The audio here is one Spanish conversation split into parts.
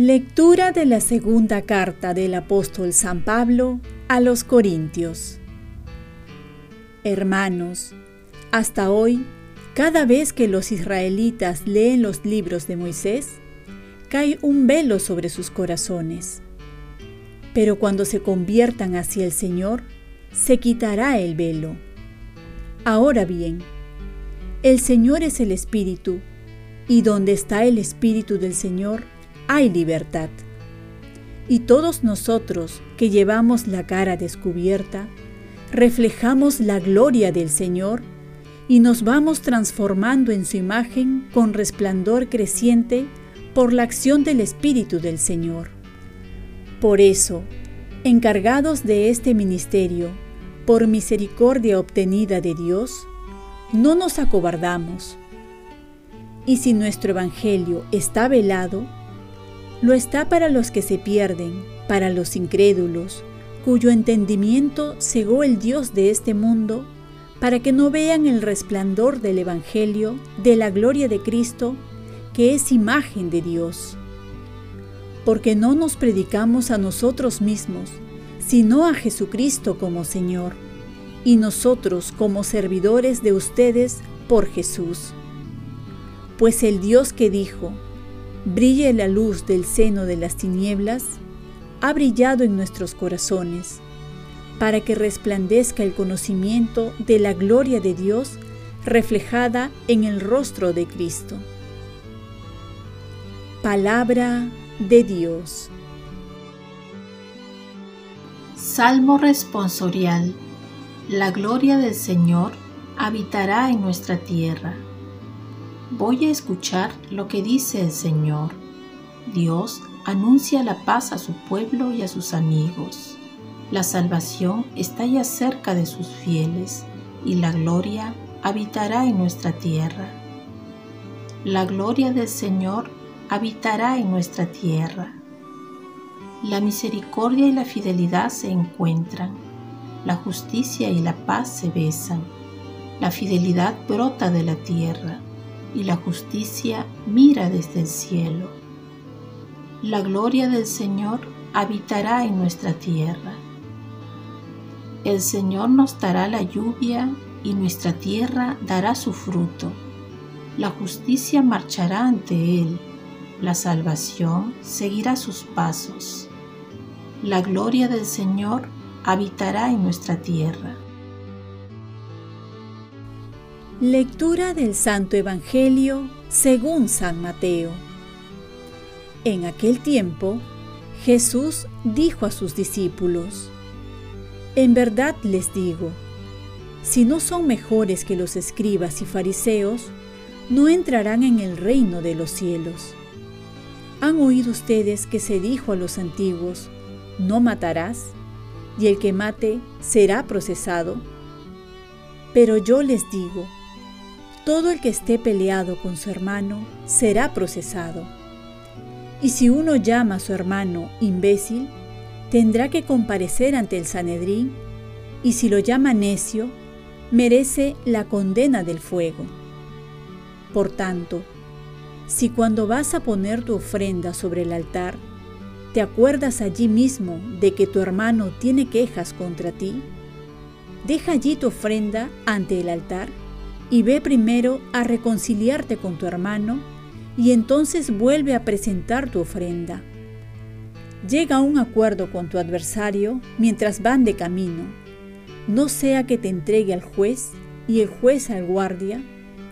Lectura de la segunda carta del apóstol San Pablo a los Corintios. Hermanos, hasta hoy, cada vez que los israelitas leen los libros de Moisés, cae un velo sobre sus corazones. Pero cuando se conviertan hacia el Señor, se quitará el velo. Ahora bien, el Señor es el Espíritu, y donde está el Espíritu del Señor, hay libertad. Y todos nosotros que llevamos la cara descubierta, reflejamos la gloria del Señor y nos vamos transformando en su imagen con resplandor creciente por la acción del Espíritu del Señor. Por eso, encargados de este ministerio, por misericordia obtenida de Dios, no nos acobardamos. Y si nuestro Evangelio está velado, lo está para los que se pierden, para los incrédulos, cuyo entendimiento cegó el Dios de este mundo, para que no vean el resplandor del Evangelio, de la gloria de Cristo, que es imagen de Dios. Porque no nos predicamos a nosotros mismos, sino a Jesucristo como Señor, y nosotros como servidores de ustedes por Jesús. Pues el Dios que dijo, brille la luz del seno de las tinieblas, ha brillado en nuestros corazones, para que resplandezca el conocimiento de la gloria de Dios reflejada en el rostro de Cristo. Palabra de Dios. Salmo responsorial. La gloria del Señor habitará en nuestra tierra voy a escuchar lo que dice el Señor. Dios anuncia la paz a su pueblo y a sus amigos. La salvación está ya cerca de sus fieles y la gloria habitará en nuestra tierra. La gloria del Señor habitará en nuestra tierra. La misericordia y la fidelidad se encuentran. La justicia y la paz se besan. La fidelidad brota de la tierra y la justicia mira desde el cielo. La gloria del Señor habitará en nuestra tierra. El Señor nos dará la lluvia y nuestra tierra dará su fruto. La justicia marchará ante Él, la salvación seguirá sus pasos. La gloria del Señor habitará en nuestra tierra. Lectura del Santo Evangelio según San Mateo. En aquel tiempo, Jesús dijo a sus discípulos, En verdad les digo, si no son mejores que los escribas y fariseos, no entrarán en el reino de los cielos. ¿Han oído ustedes que se dijo a los antiguos, no matarás, y el que mate será procesado? Pero yo les digo, todo el que esté peleado con su hermano será procesado. Y si uno llama a su hermano imbécil, tendrá que comparecer ante el Sanedrín, y si lo llama necio, merece la condena del fuego. Por tanto, si cuando vas a poner tu ofrenda sobre el altar, te acuerdas allí mismo de que tu hermano tiene quejas contra ti, deja allí tu ofrenda ante el altar y ve primero a reconciliarte con tu hermano y entonces vuelve a presentar tu ofrenda. Llega a un acuerdo con tu adversario mientras van de camino, no sea que te entregue al juez y el juez al guardia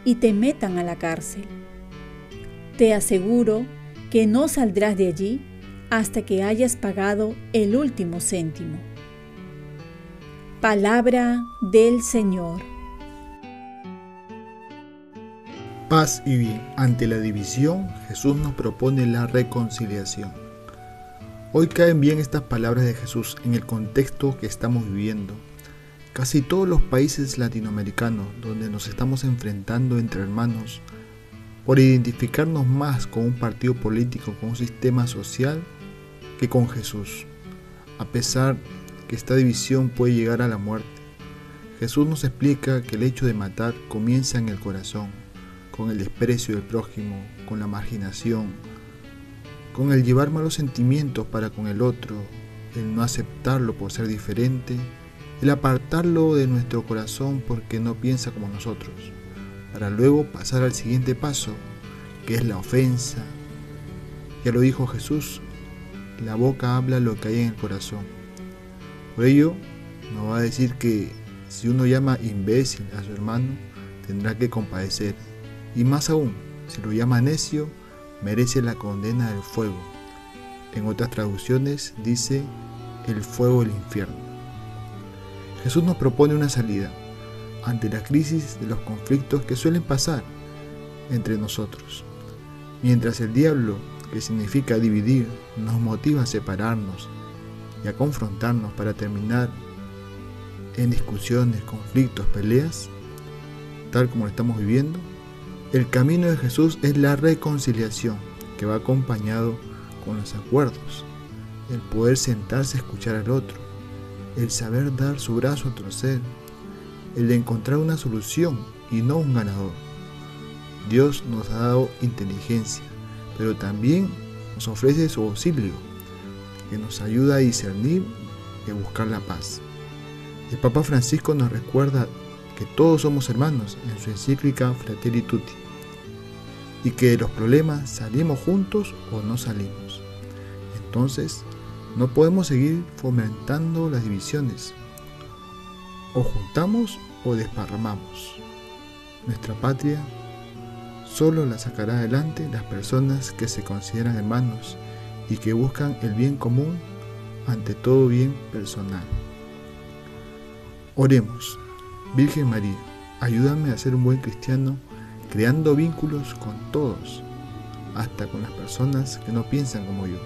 y te metan a la cárcel. Te aseguro que no saldrás de allí hasta que hayas pagado el último céntimo. Palabra del Señor. Paz y bien. Ante la división, Jesús nos propone la reconciliación. Hoy caen bien estas palabras de Jesús en el contexto que estamos viviendo. Casi todos los países latinoamericanos donde nos estamos enfrentando entre hermanos, por identificarnos más con un partido político, con un sistema social, que con Jesús, a pesar que esta división puede llegar a la muerte. Jesús nos explica que el hecho de matar comienza en el corazón, con el desprecio del prójimo, con la marginación, con el llevar malos sentimientos para con el otro, el no aceptarlo por ser diferente, el apartarlo de nuestro corazón porque no piensa como nosotros, para luego pasar al siguiente paso, que es la ofensa. Ya lo dijo Jesús, la boca habla lo que hay en el corazón. Por ello, nos va a decir que si uno llama imbécil a su hermano, tendrá que compadecer. Y más aún, si lo llama necio, merece la condena del fuego. En otras traducciones dice el fuego del infierno. Jesús nos propone una salida ante la crisis de los conflictos que suelen pasar entre nosotros. Mientras el diablo, que significa dividir, nos motiva a separarnos y a confrontarnos para terminar en discusiones, conflictos, peleas, tal como lo estamos viviendo, el camino de Jesús es la reconciliación, que va acompañado con los acuerdos, el poder sentarse a escuchar al otro, el saber dar su brazo a torcer, el de encontrar una solución y no un ganador. Dios nos ha dado inteligencia, pero también nos ofrece su auxilio, que nos ayuda a discernir y buscar la paz. El Papa Francisco nos recuerda que todos somos hermanos en su encíclica Fratelli Tutti y que de los problemas salimos juntos o no salimos. Entonces, no podemos seguir fomentando las divisiones. O juntamos o desparramamos. Nuestra patria solo la sacará adelante las personas que se consideran hermanos y que buscan el bien común ante todo bien personal. Oremos, Virgen María, ayúdame a ser un buen cristiano creando vínculos con todos, hasta con las personas que no piensan como yo.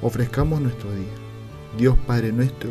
Ofrezcamos nuestro día. Dios Padre nuestro,